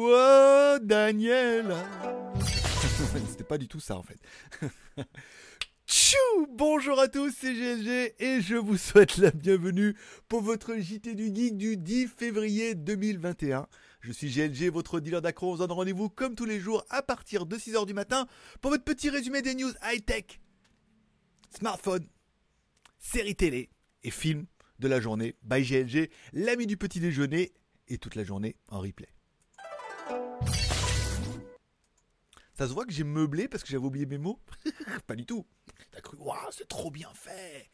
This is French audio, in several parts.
Oh, Daniel C'était pas du tout ça en fait. Tchou Bonjour à tous, c'est GLG et je vous souhaite la bienvenue pour votre JT du Geek du 10 février 2021. Je suis GLG, votre dealer d'accro. On se donne rendez-vous comme tous les jours à partir de 6h du matin pour votre petit résumé des news high-tech, smartphone, séries télé et films de la journée by GLG, l'ami du petit déjeuner et toute la journée en replay. Ça se voit que j'ai meublé parce que j'avais oublié mes mots Pas du tout. T'as cru, waouh, c'est trop bien fait.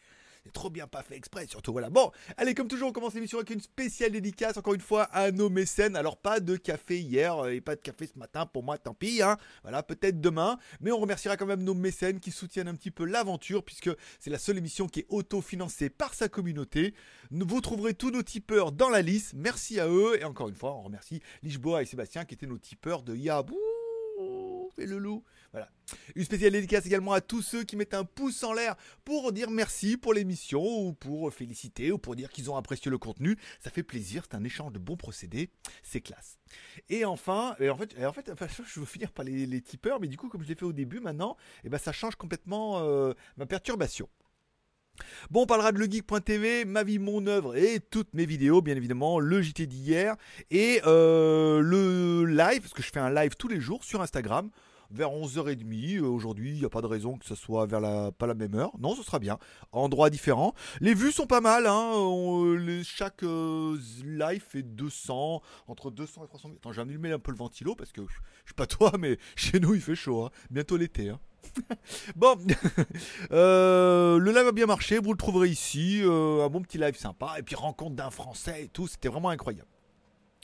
Trop bien pas fait exprès, surtout voilà. Bon, allez, comme toujours, on commence l'émission avec une spéciale dédicace, encore une fois, à nos mécènes. Alors, pas de café hier euh, et pas de café ce matin, pour moi, tant pis, hein. Voilà, peut-être demain. Mais on remerciera quand même nos mécènes qui soutiennent un petit peu l'aventure, puisque c'est la seule émission qui est auto-financée par sa communauté. Vous trouverez tous nos tipeurs dans la liste. Merci à eux. Et encore une fois, on remercie Lichboa et Sébastien qui étaient nos tipeurs de Yabou et le loup. Voilà. Une spéciale dédicace également à tous ceux qui mettent un pouce en l'air pour dire merci pour l'émission ou pour féliciter ou pour dire qu'ils ont apprécié le contenu. Ça fait plaisir, c'est un échange de bons procédés, c'est classe. Et enfin, en fait, en fait je veux finir par les, tipeurs, mais du coup, comme je l'ai fait au début, maintenant, et eh ben, ça change complètement euh, ma perturbation. Bon, on parlera de legeek.tv, ma vie, mon œuvre et toutes mes vidéos, bien évidemment, le JT d'hier et euh, le live, parce que je fais un live tous les jours sur Instagram vers 11h30. Euh, aujourd'hui, il n'y a pas de raison que ce soit vers la, pas la même heure. Non, ce sera bien. Endroit différent. Les vues sont pas mal. Hein. Euh, chaque live fait 200, entre 200 et 300 Attends, j'ai allumé un peu le ventilo parce que je, je sais pas toi, mais chez nous, il fait chaud. Hein. Bientôt l'été. Hein. bon, euh, le live a bien marché, vous le trouverez ici, euh, un bon petit live sympa, et puis rencontre d'un Français et tout, c'était vraiment incroyable.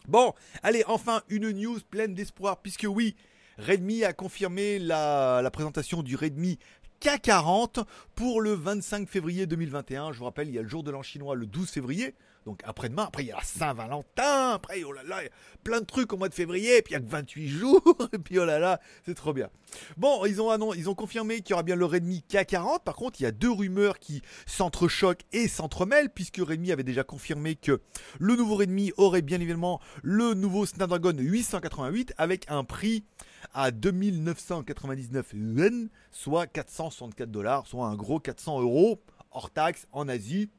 Bon, allez, enfin une news pleine d'espoir, puisque oui, Redmi a confirmé la, présentation du Redmi K40 pour le 25 février 2021. Je vous rappelle, il y a le jour de l'an chinois le 12 février donc après-demain, après il y a la Saint-Valentin, après oh là là, il y a plein de trucs au mois de février, puis il y a que 28 jours, et puis oh là là, c'est trop bien. Bon, ils ont, ils ont confirmé qu'il y aura bien le Redmi K40, par contre il y a deux rumeurs qui s'entrechoquent et s'entremêlent, puisque Redmi avait déjà confirmé que le nouveau Redmi aurait bien évidemment le nouveau Snapdragon 888 avec un prix à 2999 yuan, soit 464 dollars, soit un gros 400 euros hors taxe en Asie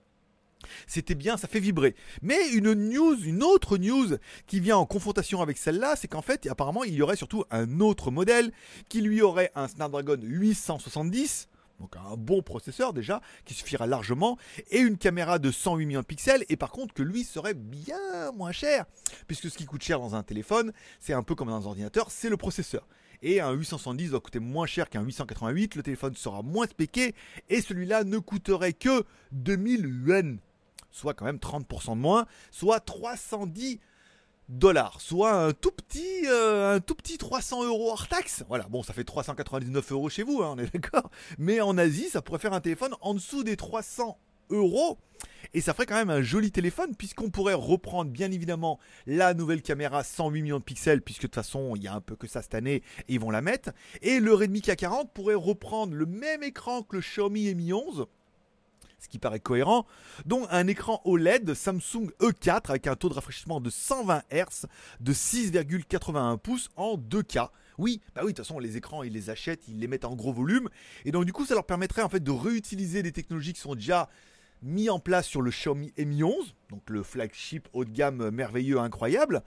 c'était bien, ça fait vibrer. Mais une news, une autre news qui vient en confrontation avec celle-là, c'est qu'en fait, apparemment, il y aurait surtout un autre modèle qui lui aurait un Snapdragon 870 donc un bon processeur déjà, qui suffira largement, et une caméra de 108 millions de pixels, et par contre que lui serait bien moins cher, puisque ce qui coûte cher dans un téléphone, c'est un peu comme dans un ordinateur, c'est le processeur. Et un 870 doit coûter moins cher qu'un 888, le téléphone sera moins spéqué, et celui-là ne coûterait que 2000 yuan soit quand même 30% de moins, soit 310 dollars, soit un tout petit, euh, un tout petit 300 euros hors taxe. Voilà, bon, ça fait 399 euros chez vous, hein, on est d'accord. Mais en Asie, ça pourrait faire un téléphone en dessous des 300 euros. Et ça ferait quand même un joli téléphone puisqu'on pourrait reprendre bien évidemment la nouvelle caméra 108 millions de pixels puisque de toute façon il y a un peu que ça cette année et ils vont la mettre. Et le Redmi K40 pourrait reprendre le même écran que le Xiaomi Mi 11 ce qui paraît cohérent, dont un écran OLED Samsung E4 avec un taux de rafraîchissement de 120 Hz de 6,81 pouces en 2K. Oui, bah oui, de toute façon, les écrans, ils les achètent, ils les mettent en gros volume. Et donc, du coup, ça leur permettrait en fait de réutiliser des technologies qui sont déjà mis en place sur le Xiaomi Mi 11, donc le flagship haut de gamme merveilleux, incroyable,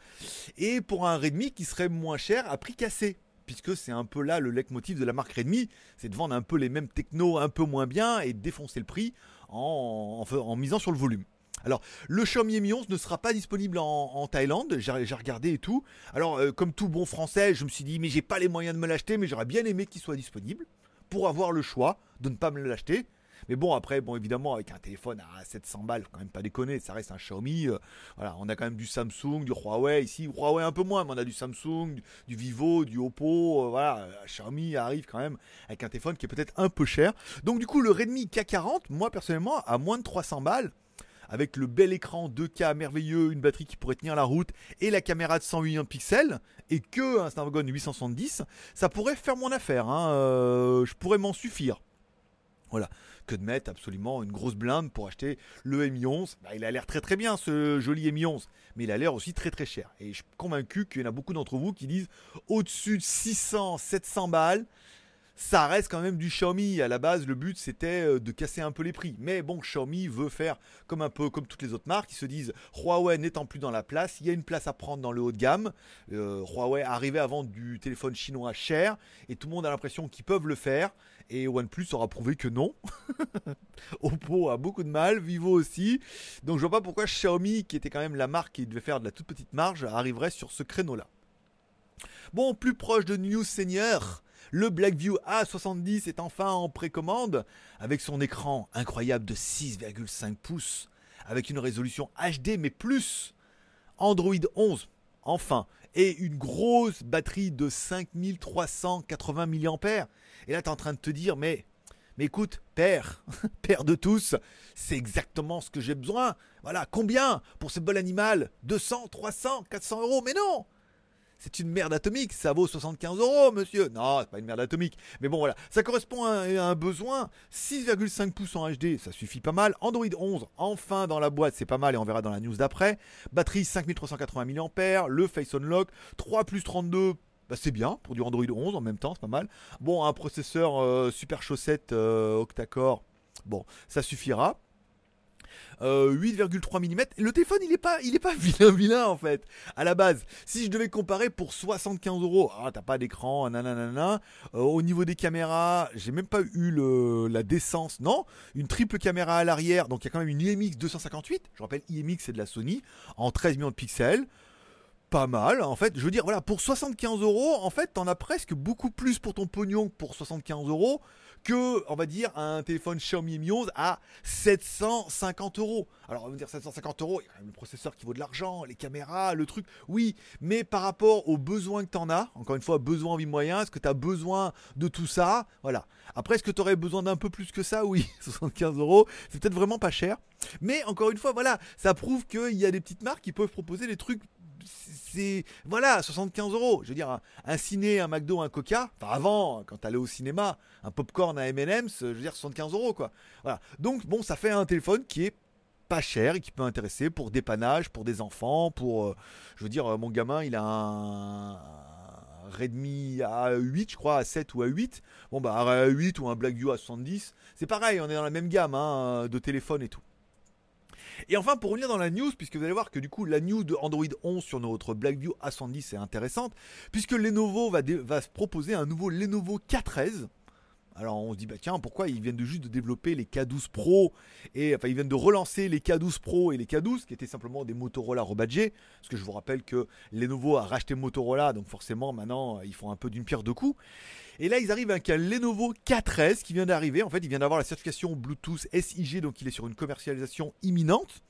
et pour un Redmi qui serait moins cher à prix cassé puisque c'est un peu là le leitmotiv de la marque Redmi, c'est de vendre un peu les mêmes technos un peu moins bien et de défoncer le prix en, misant sur le volume. Alors, le Xiaomi Mi 11 ne sera pas disponible en, Thaïlande, j'ai regardé et tout. Alors, euh, comme tout bon français, je me suis dit, mais j'ai pas les moyens de me l'acheter, mais j'aurais bien aimé qu'il soit disponible pour avoir le choix de ne pas me l'acheter. Mais bon, après, bon, évidemment, avec un téléphone à 700 balles, quand même pas déconner, ça reste un Xiaomi. Euh, voilà, on a quand même du Samsung, du Huawei ici. Huawei un peu moins, mais on a du Samsung, du, Vivo, du Oppo. Euh, voilà, euh, Xiaomi arrive quand même avec un téléphone qui est peut-être un peu cher. Donc, du coup, le Redmi K40, moi personnellement, à moins de 300 balles, avec le bel écran 2K merveilleux, une batterie qui pourrait tenir la route et la caméra de 108 pixels et que un Snapdragon 870, ça pourrait faire mon affaire. Hein, je pourrais m'en suffire. Voilà, que de mettre absolument une grosse blinde pour acheter le Mi 11. Bah, il a l'air très très bien ce joli Mi 11, mais il a l'air aussi très très cher. Et je suis convaincu qu'il y en a beaucoup d'entre vous qui disent au-dessus de 600, 700 balles, ça reste quand même du Xiaomi. À la base, le but c'était euh, de casser un peu les prix. Mais bon, Xiaomi veut faire comme un peu comme toutes les autres marques. Ils se disent Huawei n'étant plus dans la place, il y a une place à prendre dans le haut de gamme. Euh, Huawei arrivait à vendre du téléphone chinois cher et tout le monde a l'impression qu'ils peuvent le faire. Et OnePlus aura prouvé que non. Oppo a beaucoup de mal, Vivo aussi. Donc je vois pas pourquoi Xiaomi, qui était quand même la marque qui devait faire de la toute petite marge, arriverait sur ce créneau-là. Bon, plus proche de News Senior, le Blackview A70 est enfin en précommande avec son écran incroyable de 6,5 pouces avec une résolution HD mais plus Android 11 enfin et une grosse batterie de 5380 mAh. Et là tu es en train de te dire mais mais écoute, père, père de tous, c'est exactement ce que j'ai besoin. Voilà, combien pour ce bol animal? 200, 300, 400 euros Mais non c'est une merde atomique, ça vaut 75 euros, monsieur. Non, c'est pas une merde atomique. Mais bon, voilà, ça correspond à un, besoin. 6,5 pouces en HD, ça suffit pas mal. Android 11, enfin dans la boîte, c'est pas mal et on verra dans la news d'après. Batterie 5380 mAh, le Face Unlock, 3 plus 32 bah c'est bien pour du Android 11 en même temps, c'est pas mal. Bon, un processeur euh, super chaussette euh, octa-core, bon, ça suffira. 8,3 mm. Le téléphone, il est pas, il est pas vilain, vilain en fait. À la base, si je devais comparer pour 75 euros, ah, t'as pas d'écran, nanana. Euh, au niveau des caméras, j'ai même pas eu le, la décence, non. Une triple caméra à l'arrière, donc il y a quand même une IMX 258. Je rappelle, IMX c'est de la Sony en 13 millions de pixels pas mal. En fait, je veux dire, voilà, pour 75 euros, en fait, t'en as presque beaucoup plus pour ton pognon pour 75 euros que, on va dire, un téléphone Xiaomi Mi 11 à 750 euros. Alors, on va dire 750 euros, il y a quand même le processeur qui vaut de l'argent, les caméras, le truc, oui, mais par rapport aux besoins que tu en as, encore une fois, besoin en vie moyen, est-ce que tu as besoin de tout ça? Voilà. Après, est-ce que tu aurais besoin d'un peu plus que ça? Oui, 75 euros, c'est peut-être vraiment pas cher. Mais encore une fois, voilà, ça prouve qu'il y a des petites marques qui peuvent proposer des trucs c'est voilà 75 euros. Je veux dire un, ciné, un McDo, un Coca. Enfin avant, quand t'allais au cinéma, un popcorn, un M&M's, je veux dire 75 euros quoi. Voilà. Donc bon, ça fait un téléphone qui est pas cher et qui peut intéresser pour dépannage, pour des enfants, pour euh, je veux dire mon gamin il a un, Redmi A8 je crois, à 7 ou à 8. Bon bah à 8 ou un Blackview à 70, c'est pareil, on est dans la même gamme hein, de téléphone et tout. Et enfin, pour revenir dans la news, puisque vous allez voir que du coup, la news de Android 11 sur notre Blackview A70 est intéressante, puisque Lenovo va, va se proposer un nouveau Lenovo K13. Alors on se dit bah tiens pourquoi ils viennent de juste de développer les K12 Pro et enfin ils viennent de relancer les K12 Pro et les K12 qui étaient simplement des Motorola rebadgés parce que je vous rappelle que Lenovo a racheté Motorola donc forcément maintenant ils font un peu d'une pierre deux coups et là, ils arrivent avec un Lenovo K13 qui vient d'arriver. En fait, il vient d'avoir la certification Bluetooth SIG, donc il est sur une commercialisation imminente.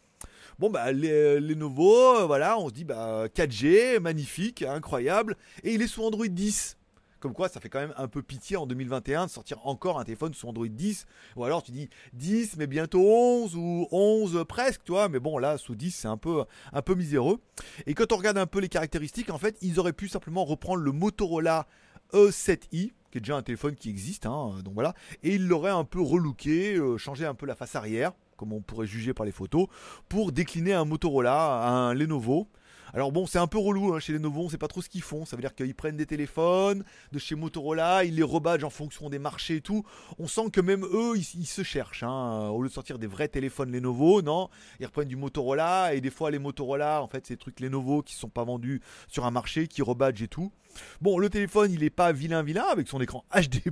Bon, bah, les, Lenovo, euh, voilà, on se dit, bah, 4G, magnifique, incroyable. Et il est sous Android 10. Comme quoi, ça fait quand même un peu pitié en 2021 de sortir encore un téléphone sous Android 10. Ou alors tu dis 10, mais bientôt 11 ou 11 presque, toi. Mais bon, là, sous 10, c'est un peu, un peu miséreux. Et quand on regarde un peu les caractéristiques, en fait, ils auraient pu simplement reprendre le Motorola E7i, qui est déjà un téléphone qui existe, hein, donc voilà, et il l'aurait un peu relooké, euh, changé un peu la face arrière, comme on pourrait juger par les photos, pour décliner un Motorola, un Lenovo. Alors bon, c'est un peu relou hein, chez Lenovo, on sait pas trop ce qu'ils font. Ça veut dire qu'ils prennent des téléphones de chez Motorola, ils les rebadgent en fonction des marchés et tout. On sent que même eux, ils, se cherchent. Hein. Au lieu de sortir des vrais téléphones Lenovo, non, ils reprennent du Motorola et des fois les Motorola, en fait, c'est des trucs Lenovo qui sont pas vendus sur un marché, qui rebadgent et tout. Bon, le téléphone, il est pas vilain vilain avec son écran HD+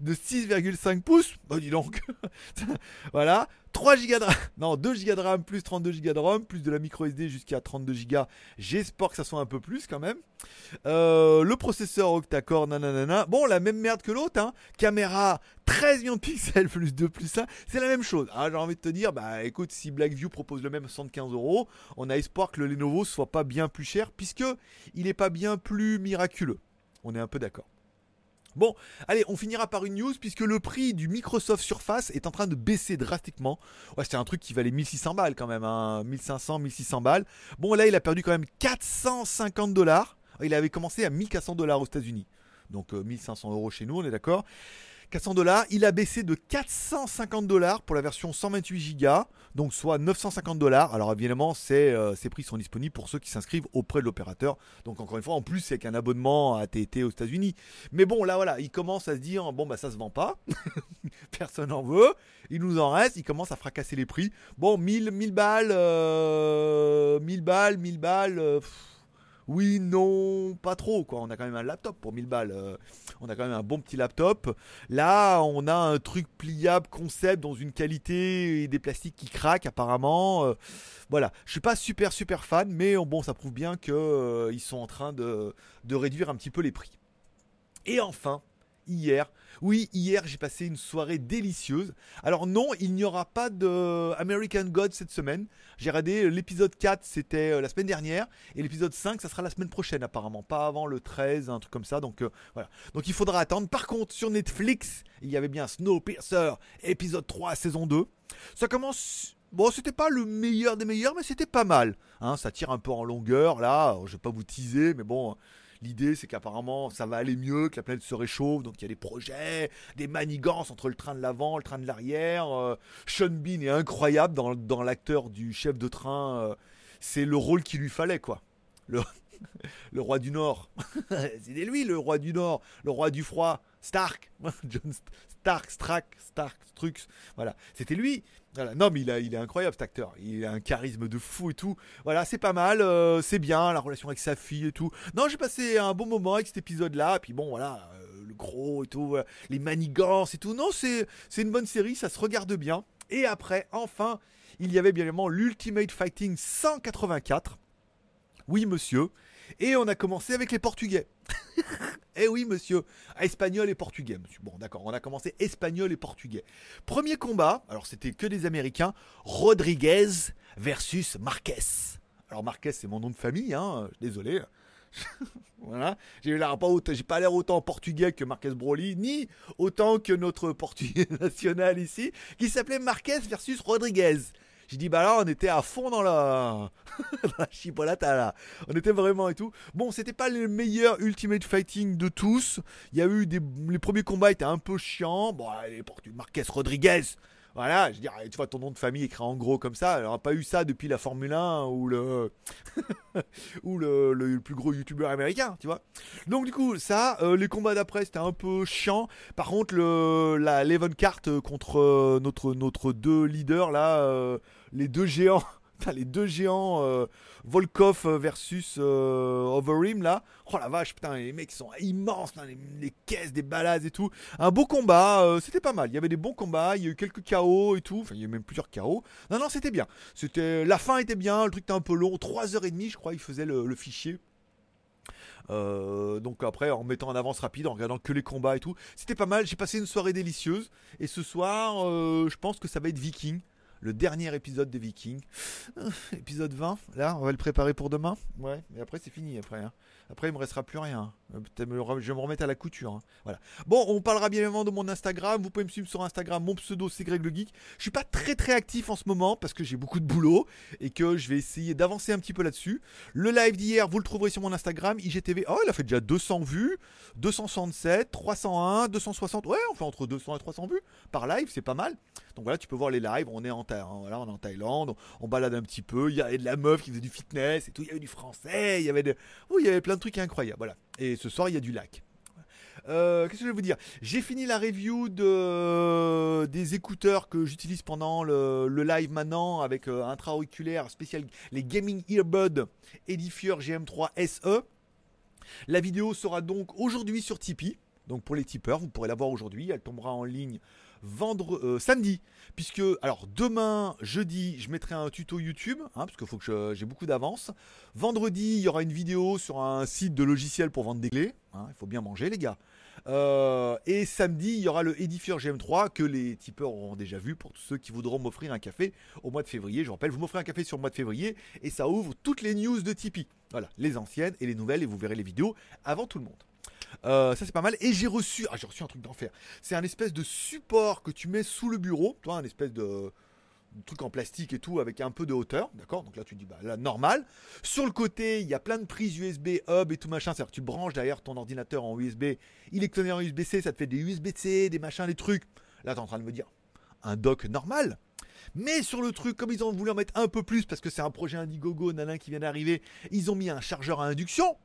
de 6,5 pouces. Bah dis donc. voilà. 3 Go de RAM, non 2 Go de RAM plus 32 Go de ROM plus de la micro SD jusqu'à 32 Go. J'espère que ça soit un peu plus quand même. Euh, le processeur octa-core nanana. Bon la même merde que l'autre hein. Caméra 13 millions de pixels plus 2 plus 1, c'est la même chose. Ah, j'ai envie de te dire bah écoute si Blackview propose le même 75 euros, on a espoir que le Lenovo soit pas bien plus cher puisque il n'est pas bien plus miraculeux. On est un peu d'accord. Bon, allez, on finira par une news puisque le prix du Microsoft Surface est en train de baisser drastiquement. Ouais, c'était un truc qui valait 1600 balles quand même, hein, 1500, 1600 balles. Bon, là, il a perdu quand même 450 dollars. Il avait commencé à 1400 dollars aux États-Unis. Donc 1500 euh, euros chez nous, on est d'accord. 400 dollars. Il a baissé de 450 dollars pour la version 128 Go, donc soit 950 dollars. Alors évidemment, euh, ces prix sont disponibles pour ceux qui s'inscrivent auprès de l'opérateur. Donc encore une fois, en plus, c'est qu'un abonnement à TT aux États-Unis. Mais bon, là voilà, il commence à se dire bon bah ça se vend pas, personne n'en veut. Il nous en reste, il commence à fracasser les prix. Bon, 1000, 1000 balles, 1000 euh, balles, 1000 balles. Euh, oui, non, pas trop quoi. On a quand même un laptop pour 1000 balles. Euh, on a quand même un bon petit laptop. Là, on a un truc pliable concept dans une qualité et des plastiques qui craquent apparemment. Euh, voilà, je suis pas super super fan, mais bon, ça prouve bien qu'ils euh, sont en train de réduire un petit peu les prix. Et enfin, hier. Oui, hier j'ai passé une soirée délicieuse. Alors non, il n'y aura pas de American God cette semaine. J'ai regardé l'épisode 4, c'était euh, la semaine dernière, et l'épisode 5, ça sera la semaine prochaine apparemment, pas avant le 13, un truc comme ça. Donc euh, voilà. Donc il faudra attendre. Par contre, sur Netflix, il y avait bien Snowpiercer, épisode 3, saison 2. Ça commence Bon, c'était pas le meilleur des meilleurs, mais c'était pas mal. Hein, ça tire un peu en longueur, là. Je vais pas vous teaser, mais bon, L'idée, c'est qu'apparemment, ça va aller mieux, que la planète se réchauffe. Donc, il y a des projets, des manigances entre le train de l'avant, le train de l'arrière. Euh, Sean Bean est incroyable dans, l'acteur du chef de train. Euh, c'est le rôle qu'il lui fallait, quoi. Le, le roi du Nord. C'était lui, le roi du Nord, le roi du froid. Stark. John Stark, Stark, Stark, Strux. Voilà, c'était lui. Non, mais il, a, est incroyable cet acteur. Il a un charisme de fou et tout. Voilà, c'est pas mal. Euh, c'est bien, la relation avec sa fille et tout. Non, j'ai passé un bon moment avec cet épisode-là. Puis bon, voilà, euh, le gros et tout, euh, les manigances et tout. Non, c'est une bonne série, ça se regarde bien. Et après, enfin, il y avait bien évidemment l'Ultimate Fighting 184. Oui, monsieur. Et on a commencé avec les Portugais. eh oui, monsieur. Espagnol et portugais, monsieur. Bon, d'accord, on a commencé espagnol et portugais. Premier combat, alors c'était que des Américains. Rodriguez versus Marquez. Alors Marquez, c'est mon nom de famille, hein. Désolé. voilà. J'ai l'air pas j'ai pas l'air autant portugais que Marquez Broly, ni autant que notre portugais national ici, qui s'appelait Marquez versus Rodriguez. J'ai dit, bah là, on était à fond dans la, la chipolata là. On était vraiment et tout. Bon, c'était pas le meilleur Ultimate Fighting de tous. Il y a eu des. Les premiers combats étaient un peu chiants. Bon, allez, pour Marquez Rodriguez. Voilà, je dirais, tu vois ton nom de famille écrit en gros comme ça. On pas eu ça depuis la Formule 1 ou le ou le, plus gros youtubeur américain, tu vois. Donc du coup, ça, euh, les combats d'après c'était un peu chiant. Par contre, le la Cart contre euh, notre notre deux leaders là, euh, les deux géants les deux géants euh, Volkov versus euh, Overeem là. Oh la vache, putain, les mecs sont immenses, les, caisses, des balades et tout. Un beau combat, euh, c'était pas mal. Il y avait des bons combats, il y a eu quelques KO et tout. Enfin, il y a eu même plusieurs KO. Non, non, c'était bien. C'était, la fin était bien, le truc était un peu long. 3h30, je crois, il faisait le, fichier. donc après en mettant en avance rapide, en regardant que les combats et tout, c'était pas mal. J'ai passé une soirée délicieuse et ce soir, je pense que ça va être Viking le dernier épisode des Vikings. épisode 20, là, on va le préparer pour demain? Ouais, et après c'est fini après. Hein. Après il me restera plus rien. Euh, je vais me remettre à la couture. Hein. Voilà. Bon, on parlera bien évidemment de mon Instagram. Vous pouvez me suivre sur Instagram. Mon pseudo c'est Greg le Geek. Je suis pas très très actif en ce moment parce que j'ai beaucoup de boulot et que je vais essayer d'avancer un petit peu là-dessus. Le live d'hier, vous le trouverez sur mon Instagram IGTV. Oh, il a fait déjà 200 vues, 267, 301, 260. Ouais, on fait entre 200 et 300 vues par live, c'est pas mal. Donc voilà, tu peux voir les lives. On est en, voilà, on est en Thaïlande, on balade un petit peu. Il y avait de la meuf qui faisait du fitness et tout. Il y avait du français, il y avait il y avait plein de trucs incroyables. Voilà. Et ce soir, il y a du lac. Euh, qu'est-ce que je vais vous dire? J'ai fini la review de, des écouteurs que j'utilise pendant le, live maintenant avec euh, intra-auriculaire spécial, les Gaming Earbud Edifier GM3 SE. La vidéo sera donc aujourd'hui sur Tipeee. Donc pour les tipeurs, vous pourrez la voir aujourd'hui. Elle tombera en ligne vendredi, euh, samedi, puisque alors demain, jeudi, je mettrai un tuto YouTube, hein, parce qu'il faut que j'ai beaucoup d'avance. Vendredi, il y aura une vidéo sur un site de logiciel pour vendre des clés. Hein, il faut bien manger, les gars. Euh, et samedi, il y aura le Edifier GM3 que les tipeurs auront déjà vu pour tous ceux qui voudront m'offrir un café au mois de février. Je rappelle, vous m'offrez un café sur le mois de février et ça ouvre toutes les news de Tipeee. Voilà, les anciennes et les nouvelles et vous verrez les vidéos avant tout le monde. Euh, ça c'est pas mal. Et j'ai reçu, ah, j'ai reçu un truc d'enfer. C'est un espèce de support que tu mets sous le bureau, toi, un espèce de truc en plastique et tout avec un peu de hauteur, d'accord? Donc là tu dis bah normal. Sur le côté, il y a plein de prises USB, hub et tout machin, c'est-à-dire que tu branches derrière ton ordinateur en USB, il est connecté en USB-C, ça te fait des USB-C, des machins, des trucs. Là tu es en train de me dire un dock normal? Mais sur le truc, comme ils ont voulu en mettre un peu plus parce que c'est un projet Indiegogo, nanan qui vient d'arriver, ils ont mis un chargeur à induction.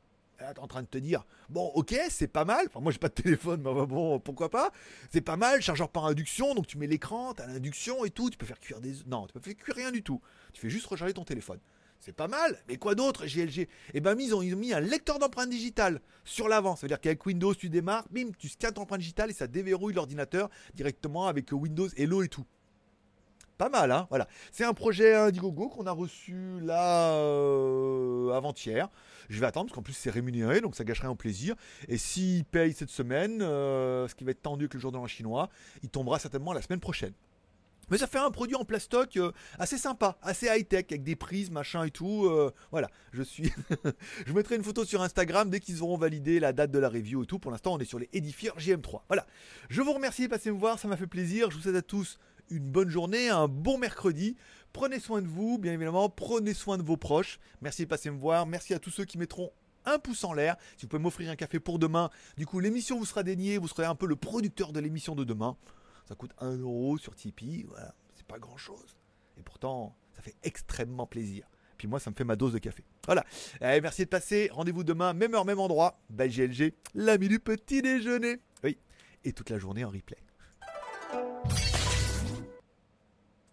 En train de te dire, bon, ok, c'est pas mal. Enfin, moi, j'ai pas de téléphone, mais bon, pourquoi pas. C'est pas mal, chargeur par induction, donc tu mets l'écran, t'as l'induction et tout. Tu peux faire cuire des. Non, tu peux faire cuire rien du tout. Tu fais juste recharger ton téléphone. C'est pas mal, mais quoi d'autre GLG Eh ben, ils ont, ils ont mis un lecteur d'empreintes digitales sur l'avant. Ça veut dire qu'avec Windows, tu démarres, bim, tu scannes ton empreinte digitale et ça déverrouille l'ordinateur directement avec Windows Hello et tout pas mal, hein Voilà. C'est un projet Indiegogo qu'on a reçu là euh, avant-hier. Je vais attendre parce qu'en plus c'est rémunéré, donc ça gâcherait un plaisir. Et s'il paye cette semaine, euh, ce qui va être tendu avec le jour de l'an chinois, il tombera certainement la semaine prochaine. Mais ça fait un produit en plastoc euh, assez sympa, assez high-tech, avec des prises, machin et tout. voilà, je suis. je mettrai une photo sur Instagram dès qu'ils auront validé la date de la review et tout. Pour l'instant, on est sur les Edifier GM3. Voilà. Je vous remercie de passer me voir, ça m'a fait plaisir. Je vous souhaite à tous une bonne journée, un bon mercredi. Prenez soin de vous, bien évidemment, prenez soin de vos proches. Merci de passer me voir. Merci à tous ceux qui mettront un pouce en l'air. Si vous pouvez m'offrir un café pour demain, du coup l'émission vous sera dédiée, vous serez un peu le producteur de l'émission de demain. Ça coûte 1 euro sur Tipeee, c'est pas grand chose. Et pourtant, ça fait extrêmement plaisir. Puis moi, ça me fait ma dose de café. Voilà. Allez, merci de passer. Rendez-vous demain, même heure, même endroit. Bye GLG, l'ami du petit déjeuner. Oui. Et toute la journée en replay.